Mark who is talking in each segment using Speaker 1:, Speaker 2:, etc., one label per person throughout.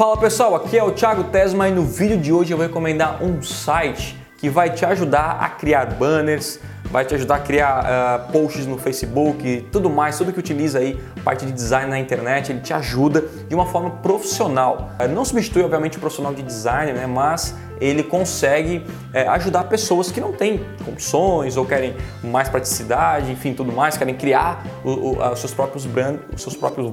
Speaker 1: Fala pessoal, aqui é o Thiago Tesma e no vídeo de hoje eu vou recomendar um site que vai te ajudar a criar banners, vai te ajudar a criar uh, posts no Facebook, tudo mais, tudo que utiliza aí parte de design na internet, ele te ajuda de uma forma profissional. Uh, não substitui obviamente o profissional de design, né, mas ele consegue uh, ajudar pessoas que não têm condições ou querem mais praticidade, enfim, tudo mais, querem criar os seus próprios brand, os seus próprios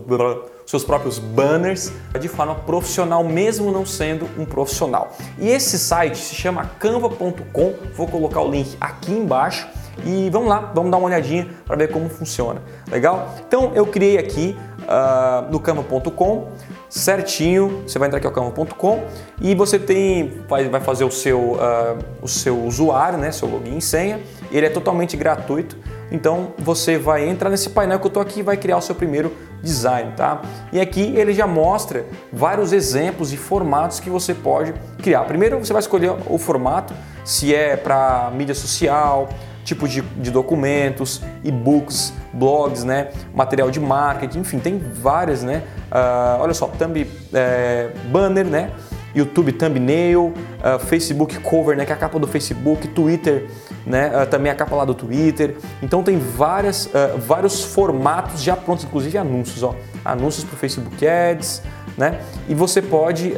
Speaker 1: seus próprios banners de forma profissional, mesmo não sendo um profissional. E esse site se chama canva.com, vou colocar o link aqui embaixo e vamos lá, vamos dar uma olhadinha para ver como funciona. Legal? Então eu criei aqui uh, no canva.com certinho, você vai entrar aqui ao canva.com e você tem vai, vai fazer o seu, uh, o seu usuário, né, seu login e senha, ele é totalmente gratuito. Então você vai entrar nesse painel que eu estou aqui e vai criar o seu primeiro design, tá? E aqui ele já mostra vários exemplos e formatos que você pode criar. Primeiro você vai escolher o formato, se é para mídia social, tipo de, de documentos, e-books, blogs, né, material de marketing, enfim, tem várias, né? Uh, olha só, thumb, é, banner, né? YouTube thumbnail, uh, Facebook cover, né, que é a capa do Facebook, Twitter, né, uh, também a capa lá do Twitter. Então tem várias, uh, vários formatos já prontos, inclusive anúncios, ó, anúncios para o Facebook Ads, né? E você pode,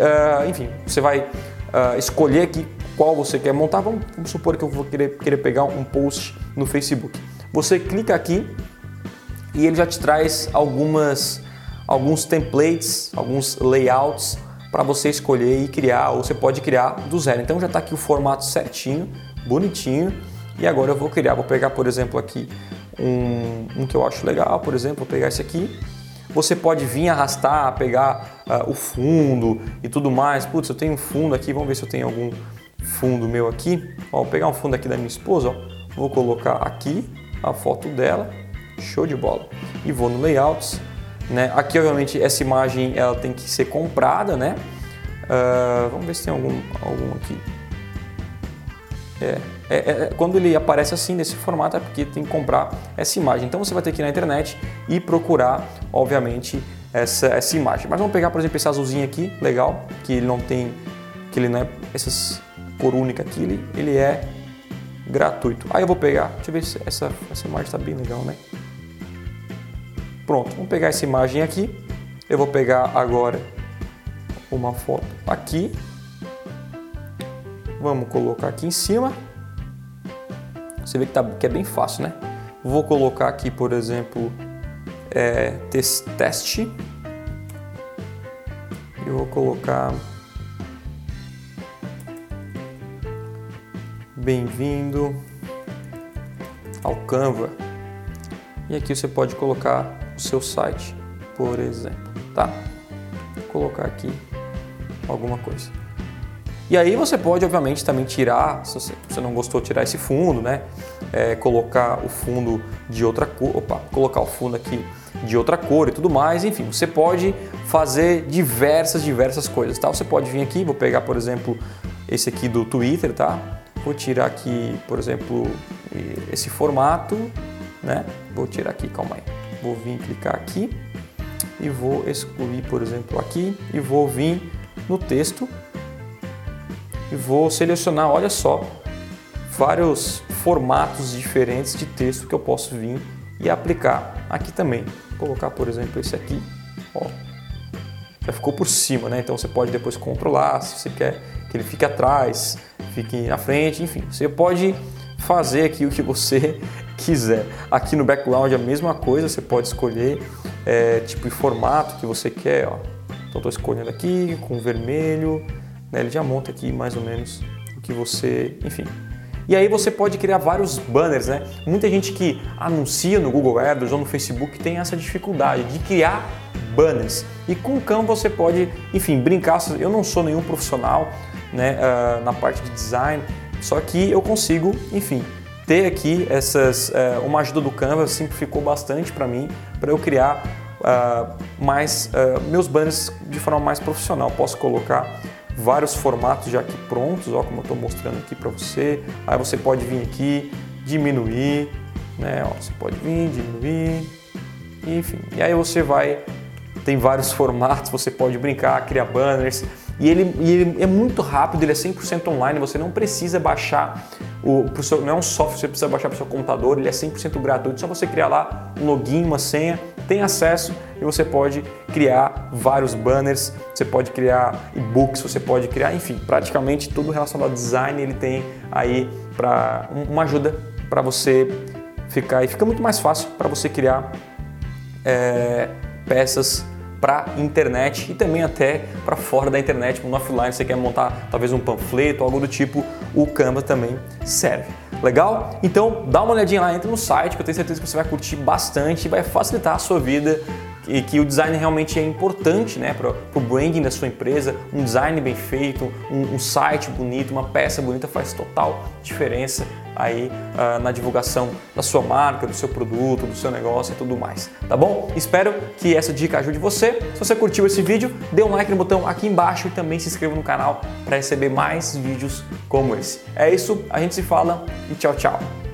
Speaker 1: enfim, você vai escolher aqui qual você quer montar. Vamos, vamos, supor que eu vou querer, querer pegar um post no Facebook. Você clica aqui e ele já te traz algumas, alguns templates, alguns layouts para você escolher e criar, ou você pode criar do zero. Então já está aqui o formato certinho, bonitinho. E agora eu vou criar, vou pegar por exemplo aqui um, um que eu acho legal, por exemplo, vou pegar esse aqui. Você pode vir arrastar, pegar uh, o fundo e tudo mais. Putz, eu tenho um fundo aqui, vamos ver se eu tenho algum fundo meu aqui. Ó, vou pegar um fundo aqui da minha esposa, ó. vou colocar aqui a foto dela, show de bola. E vou no Layouts, né? Aqui, obviamente, essa imagem ela tem que ser comprada, né? Uh, vamos ver se tem algum, algum aqui. É, é, é, quando ele aparece assim nesse formato é porque tem que comprar essa imagem. Então você vai ter que ir na internet e procurar, obviamente, essa, essa imagem. Mas vamos pegar, por exemplo, esse azulzinho aqui, legal, que ele não tem, que ele não é essas cor única aqui, ele, ele é gratuito. Aí eu vou pegar, deixa eu ver se essa, essa imagem está bem legal, né? Pronto, vamos pegar essa imagem aqui. Eu vou pegar agora uma foto aqui. Vamos colocar aqui em cima. Você vê que, tá, que é bem fácil, né? Vou colocar aqui, por exemplo, é, teste. Eu vou colocar bem-vindo ao Canva. E aqui você pode colocar o seu site, por exemplo, tá? Vou colocar aqui alguma coisa. E aí você pode, obviamente, também tirar, se você não gostou, tirar esse fundo, né? É, colocar o fundo de outra cor, opa, colocar o fundo aqui de outra cor e tudo mais. Enfim, você pode fazer diversas, diversas coisas, tá? Você pode vir aqui, vou pegar, por exemplo, esse aqui do Twitter, tá? Vou tirar aqui, por exemplo, esse formato, né? Vou tirar aqui, calma aí vou vir clicar aqui e vou excluir, por exemplo, aqui e vou vir no texto e vou selecionar, olha só, vários formatos diferentes de texto que eu posso vir e aplicar aqui também. Vou colocar, por exemplo, esse aqui, ó, já ficou por cima, né? Então você pode depois controlar se você quer que ele fique atrás, fique na frente, enfim, você pode fazer aqui o que você quiser. Aqui no background é a mesma coisa, você pode escolher é, tipo de formato que você quer. Ó. Então estou escolhendo aqui com vermelho, né? ele já monta aqui mais ou menos o que você, enfim. E aí você pode criar vários banners, né? Muita gente que anuncia no Google Ads ou no Facebook tem essa dificuldade de criar banners. E com o Canva você pode, enfim, brincar. Eu não sou nenhum profissional né, uh, na parte de design, só que eu consigo, enfim, ter aqui essas, uh, uma ajuda do Canva simplificou bastante para mim, para eu criar uh, mais uh, meus banners de forma mais profissional. Posso colocar vários formatos já aqui prontos, ó, como eu estou mostrando aqui para você. Aí você pode vir aqui, diminuir, né? Ó, você pode vir, diminuir, enfim. E aí você vai tem vários formatos, você pode brincar, criar banners. E ele, e ele é muito rápido, ele é 100% online, você não precisa baixar o, seu, não é um software que você precisa baixar para o seu computador, ele é 100% gratuito, só você criar lá um login, uma senha, tem acesso e você pode criar vários banners, você pode criar e-books, você pode criar, enfim, praticamente tudo relacionado ao design ele tem aí para uma ajuda para você ficar e fica muito mais fácil para você criar é, peças para internet e também até para fora da internet, no offline, você quer montar talvez um panfleto, algo do tipo, o Canva também serve. Legal? Então dá uma olhadinha lá, entra no site que eu tenho certeza que você vai curtir bastante e vai facilitar a sua vida e que o design realmente é importante né, para o branding da sua empresa. Um design bem feito, um, um, site bonito, uma peça bonita faz total diferença aí uh, na divulgação da sua marca, do seu produto, do seu negócio e tudo mais, tá bom? Espero que essa dica ajude você. Se você curtiu esse vídeo, dê um like no botão aqui embaixo e também se inscreva no canal para receber mais vídeos como esse. É isso, a gente se fala e tchau, tchau.